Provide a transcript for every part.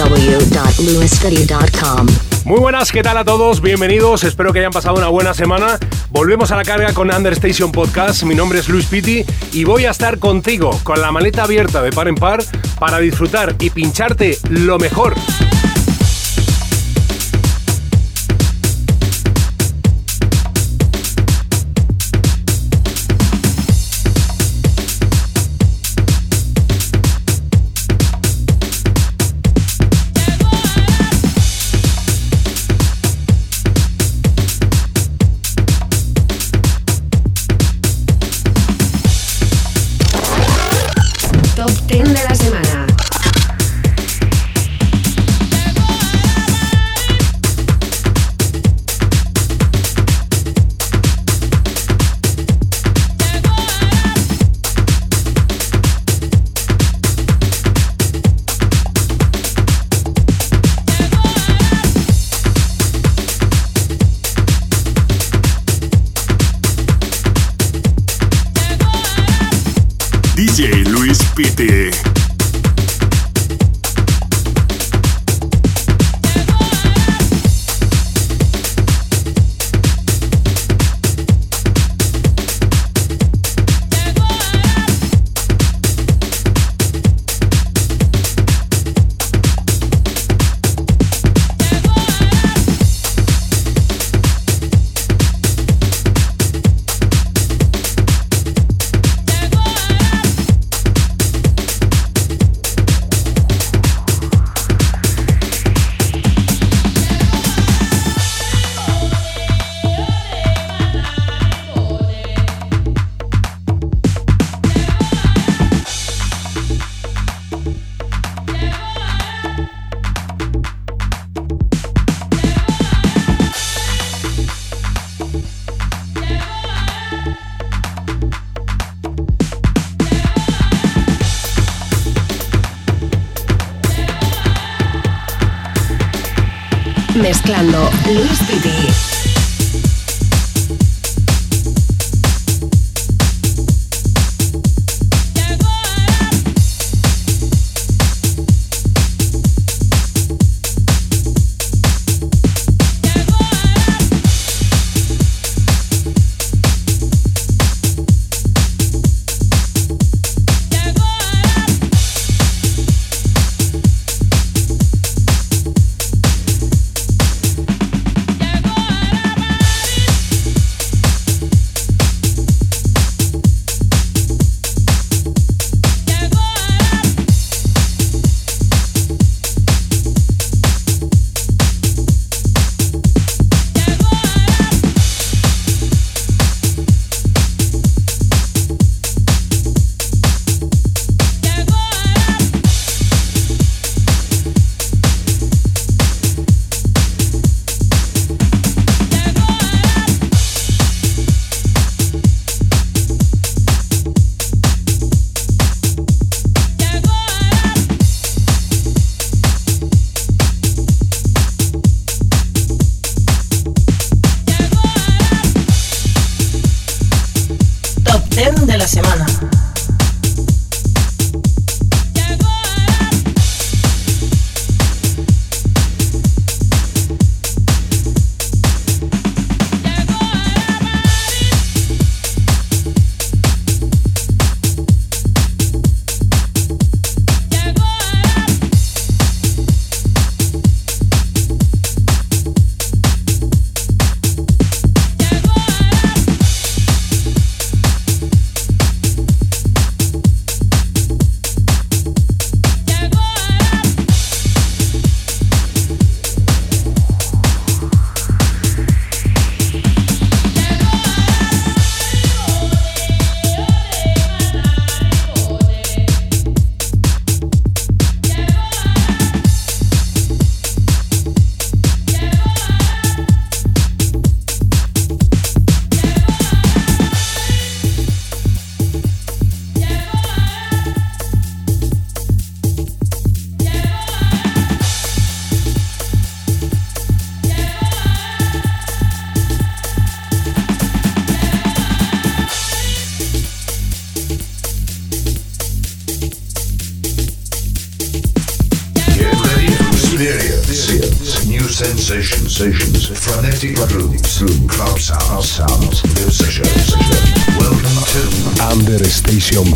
www.lewisfitty.com. Muy buenas, ¿qué tal a todos? Bienvenidos, espero que hayan pasado una buena semana. Volvemos a la carga con Understation Podcast. Mi nombre es Luis Pitti y voy a estar contigo con la maleta abierta de par en par para disfrutar y pincharte lo mejor.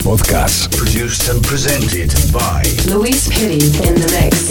podcast produced and presented by Luis Pitty in the mix.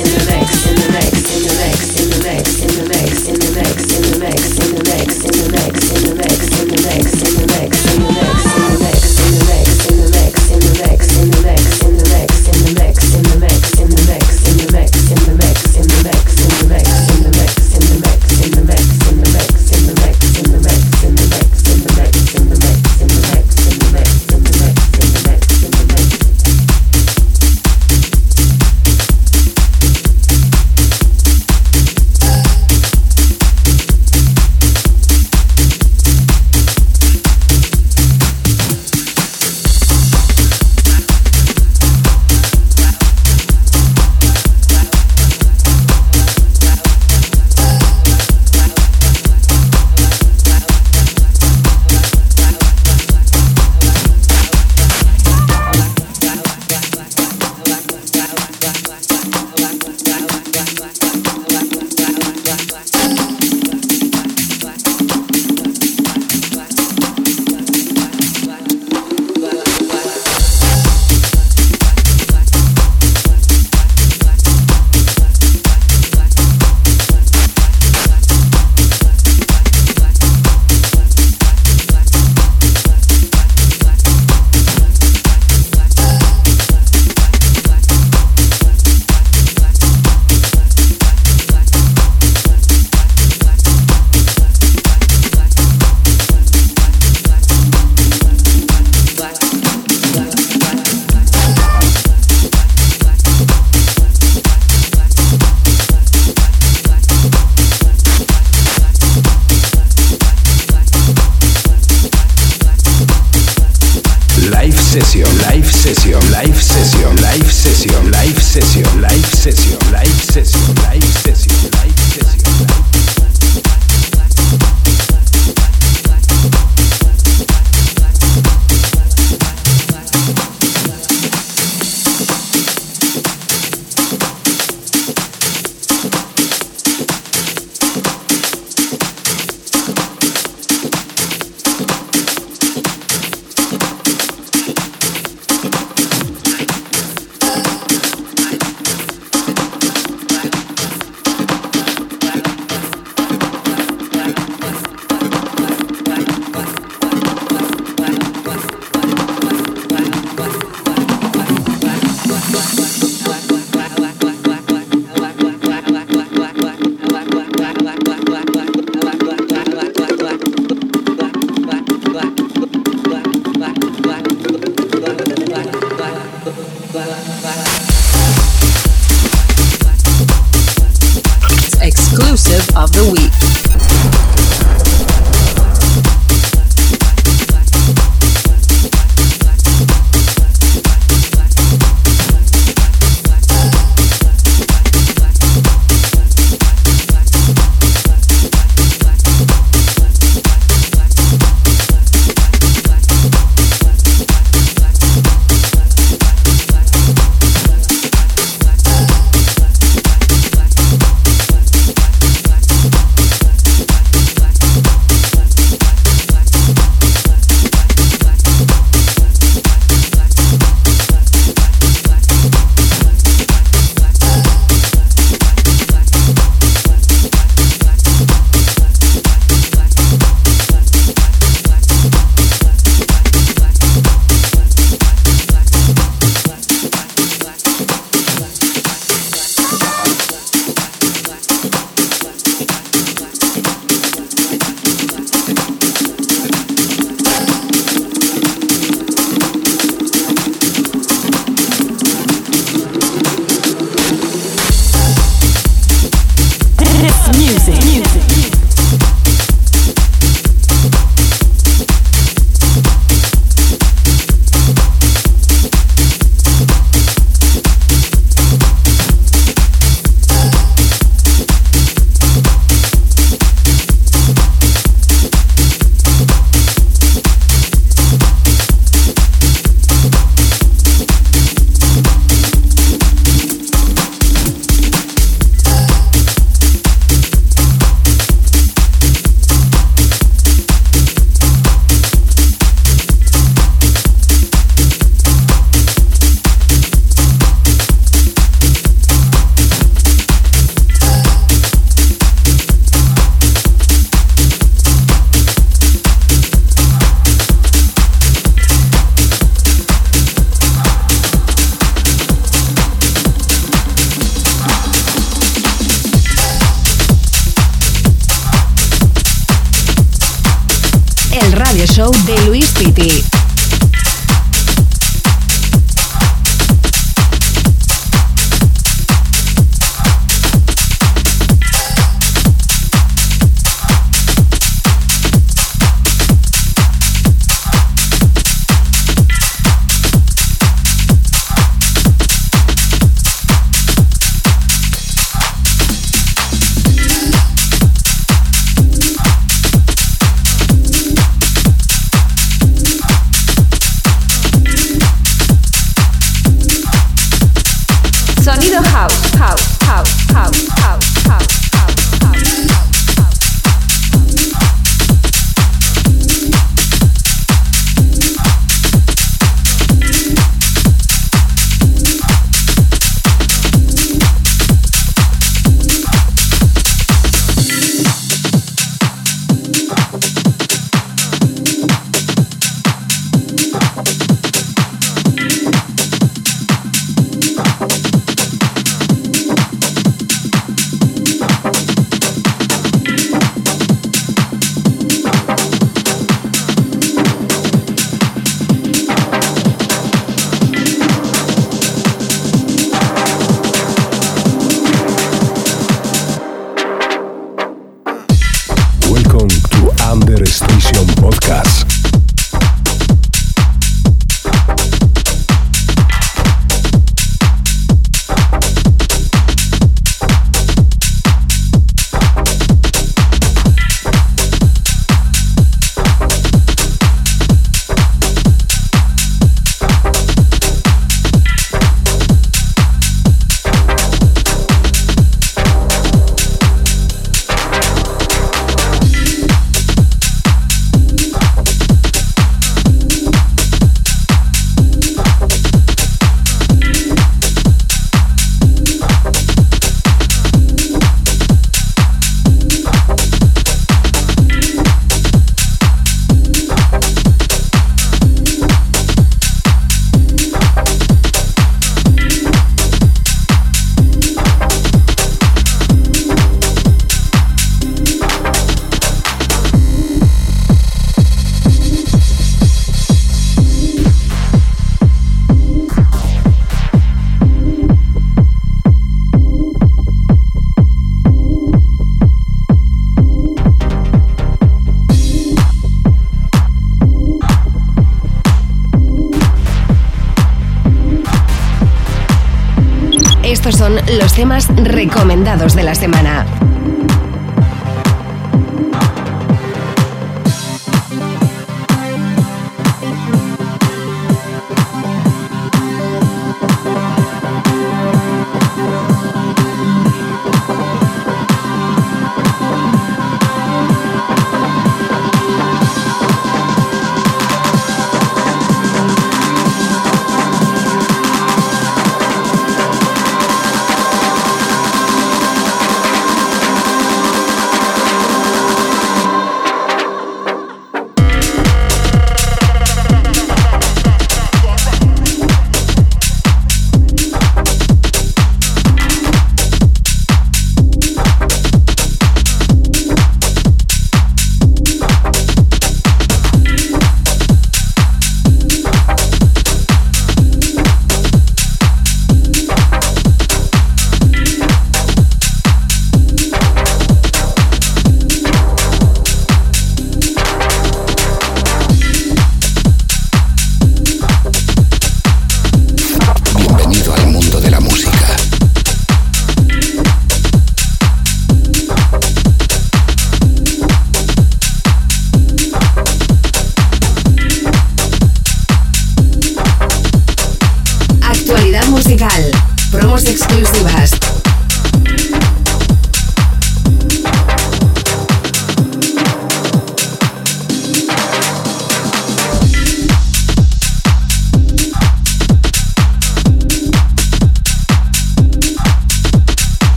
Temas recomendados de la semana.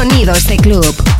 Sonido este club.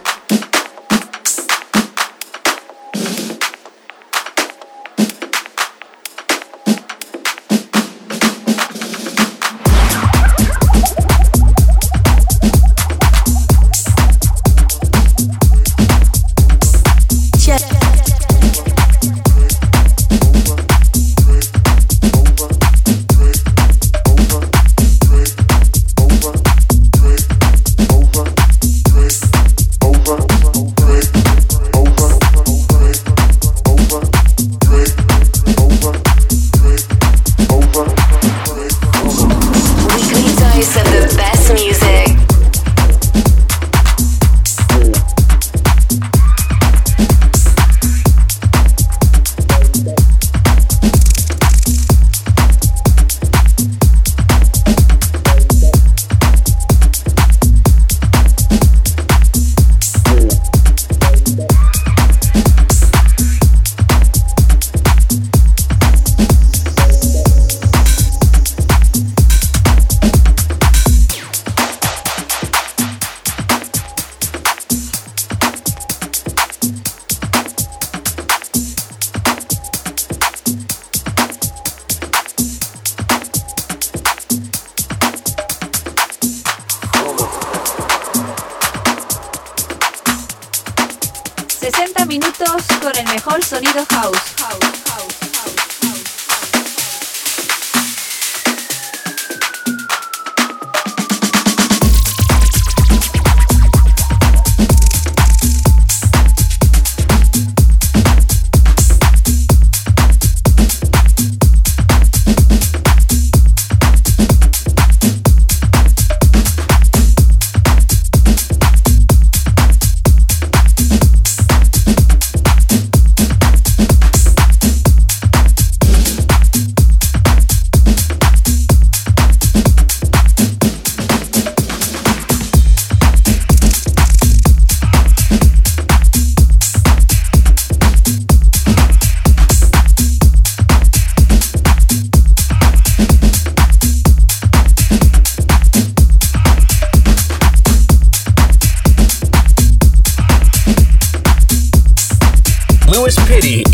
city.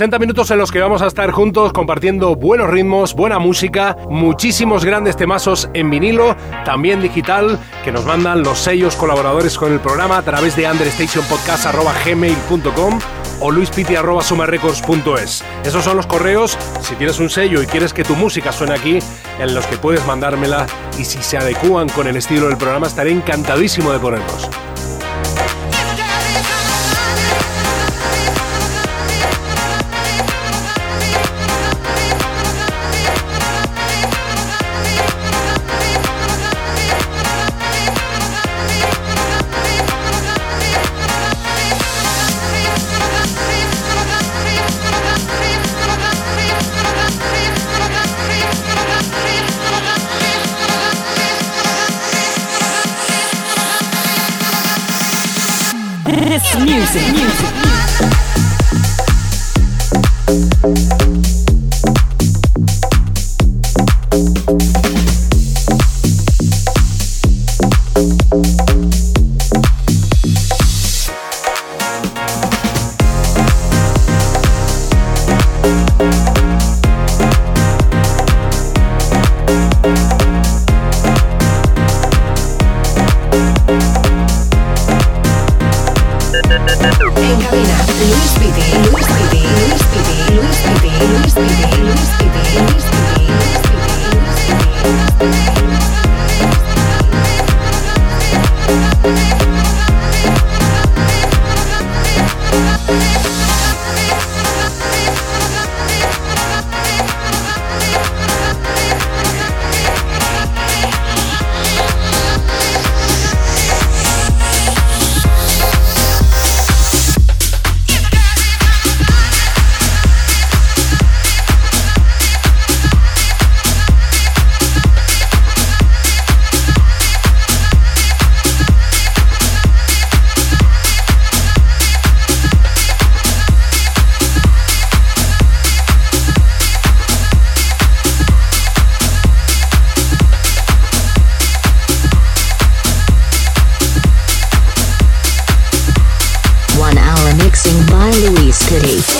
60 minutos en los que vamos a estar juntos compartiendo buenos ritmos, buena música, muchísimos grandes temazos en vinilo, también digital, que nos mandan los sellos colaboradores con el programa a través de understationpodcast.gmail.com o luispiti.sumarecords.es. Esos son los correos. Si tienes un sello y quieres que tu música suene aquí, en los que puedes mandármela y si se adecúan con el estilo del programa, estaré encantadísimo de ponerlos. Music. music. City.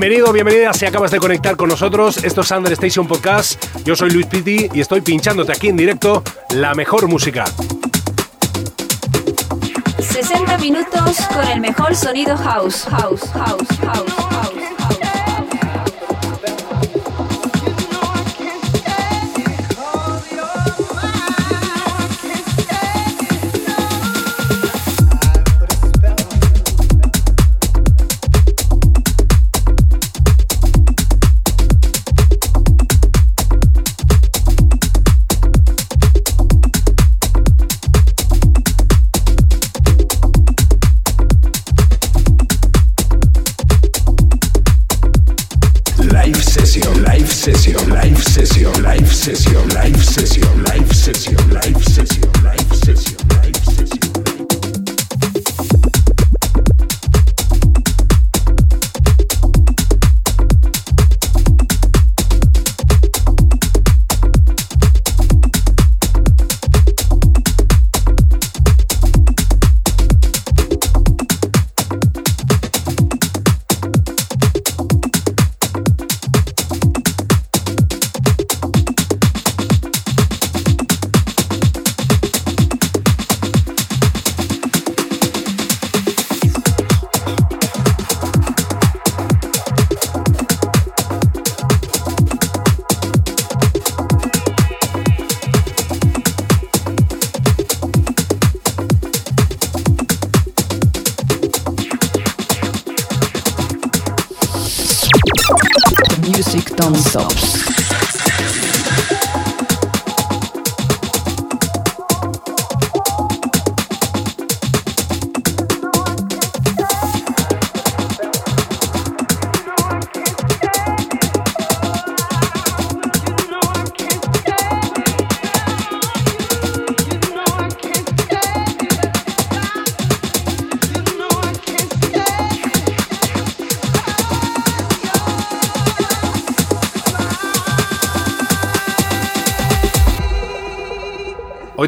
Bienvenido, bienvenida si acabas de conectar con nosotros. Esto es Under Station Podcast. Yo soy Luis Pitti y estoy pinchándote aquí en directo la mejor música. 60 minutos con el mejor sonido house. House, house, house, house,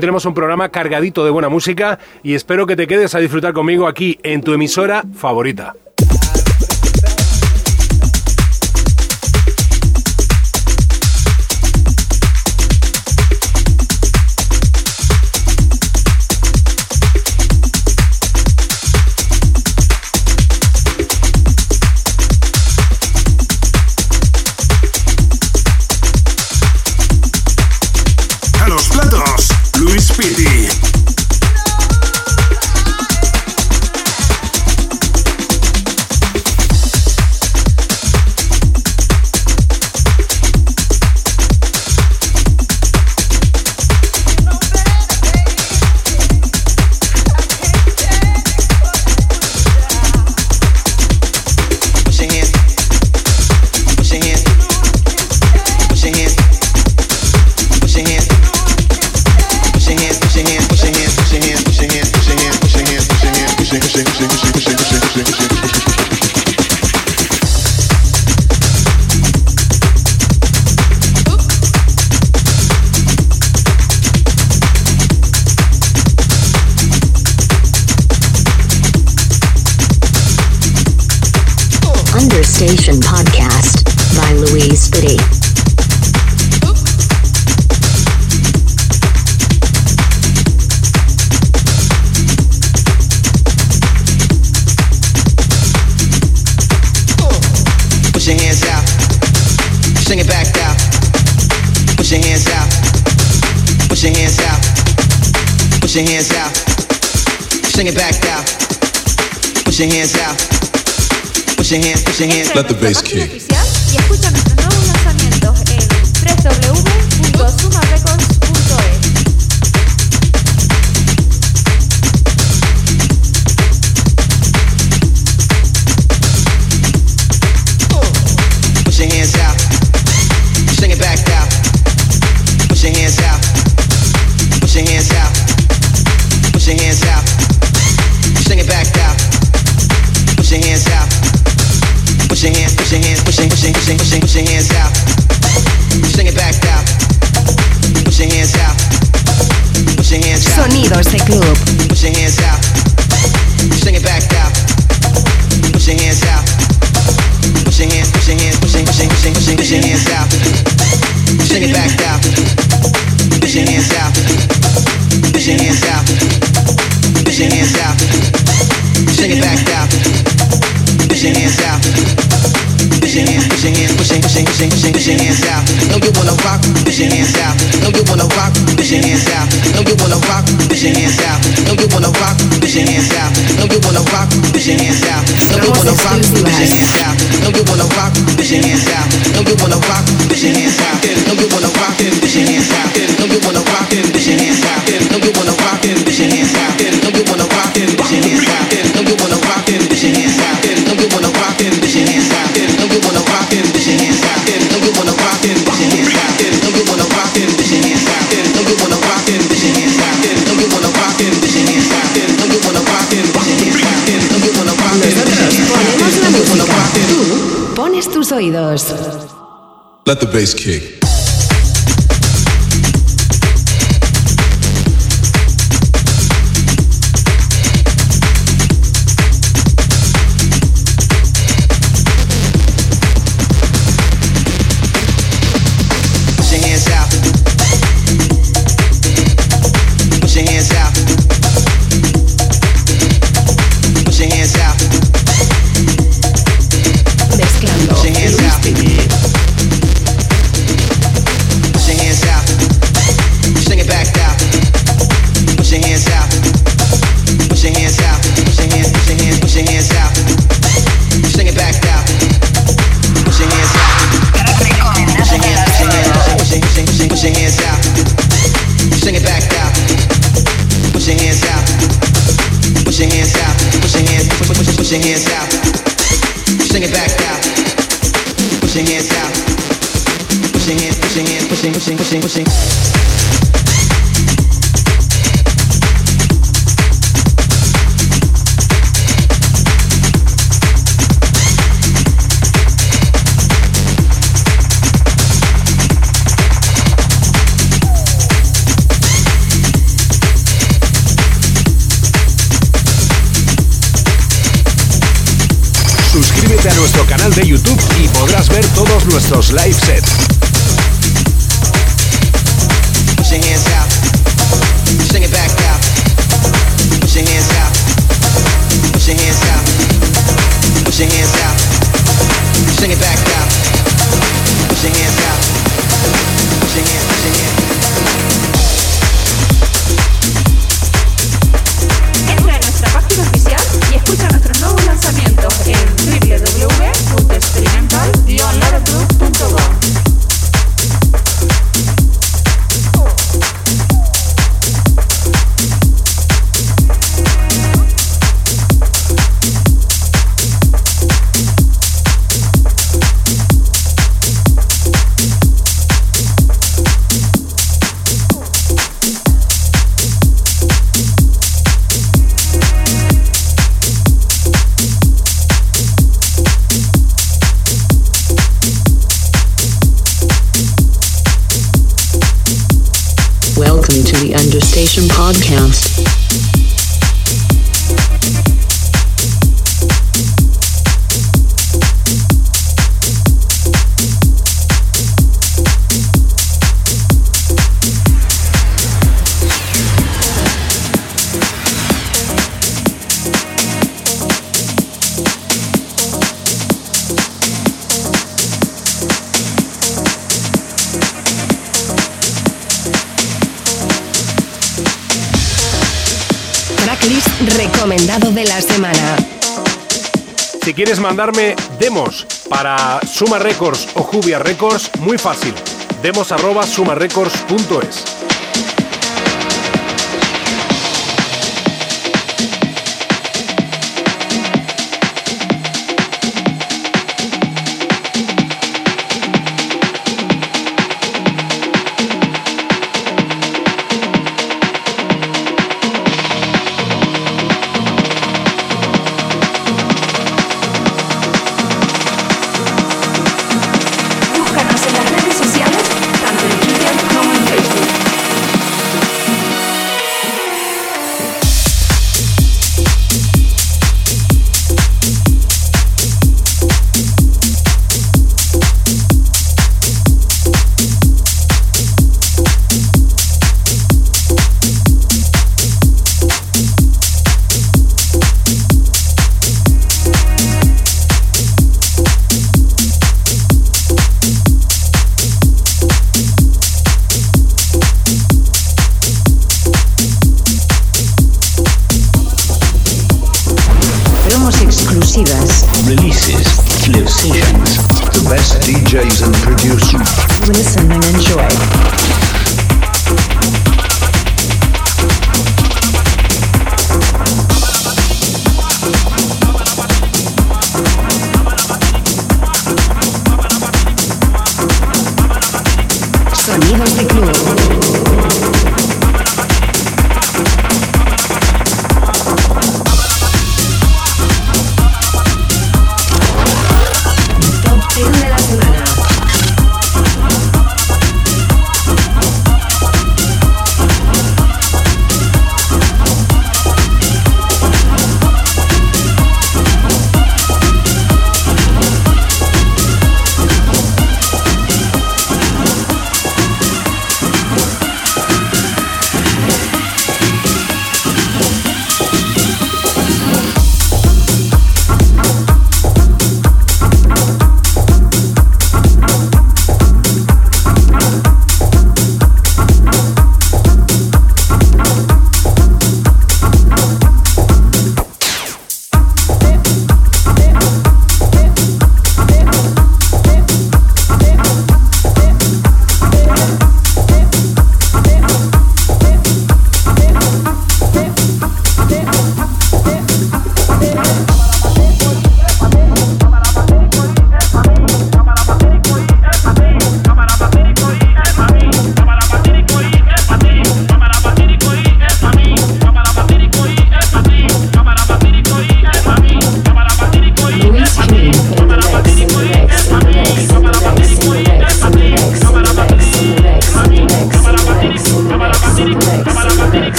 Tenemos un programa cargadito de buena música y espero que te quedes a disfrutar conmigo aquí en tu emisora favorita. Let the bass kick. put your hands out. Don't you wanna rock, put your hands out. Don't you wanna rock, put your hands out. Don't you wanna rock, put your hands out. Don't you wanna rock, put your hands out. Don't you wanna rock, put your hands out. Don't you wanna rock, put your hands out. Don't you wanna rock, put your hands out. Don't you wanna Let the bass kick. your hands out, push your hands, push, your hands out, sing it back out, push your hands out, push your hands, push your hands, pushing, pushing, pushing, pushing. Suscríbete a nuestro canal de YouTube y podrás ver todos nuestros live sets. Entra a nuestra página oficial y escucha nuestros nuevos lanzamientos en you with? quieres mandarme demos para Suma Records o Jubia Records, muy fácil. Demos arroba sumarecords.es.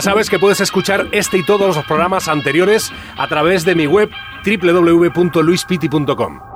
Ya sabes que puedes escuchar este y todos los programas anteriores a través de mi web www.luispiti.com.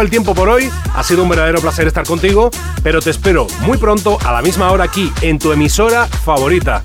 el tiempo por hoy. Ha sido un verdadero placer estar contigo, pero te espero muy pronto a la misma hora aquí en tu emisora favorita.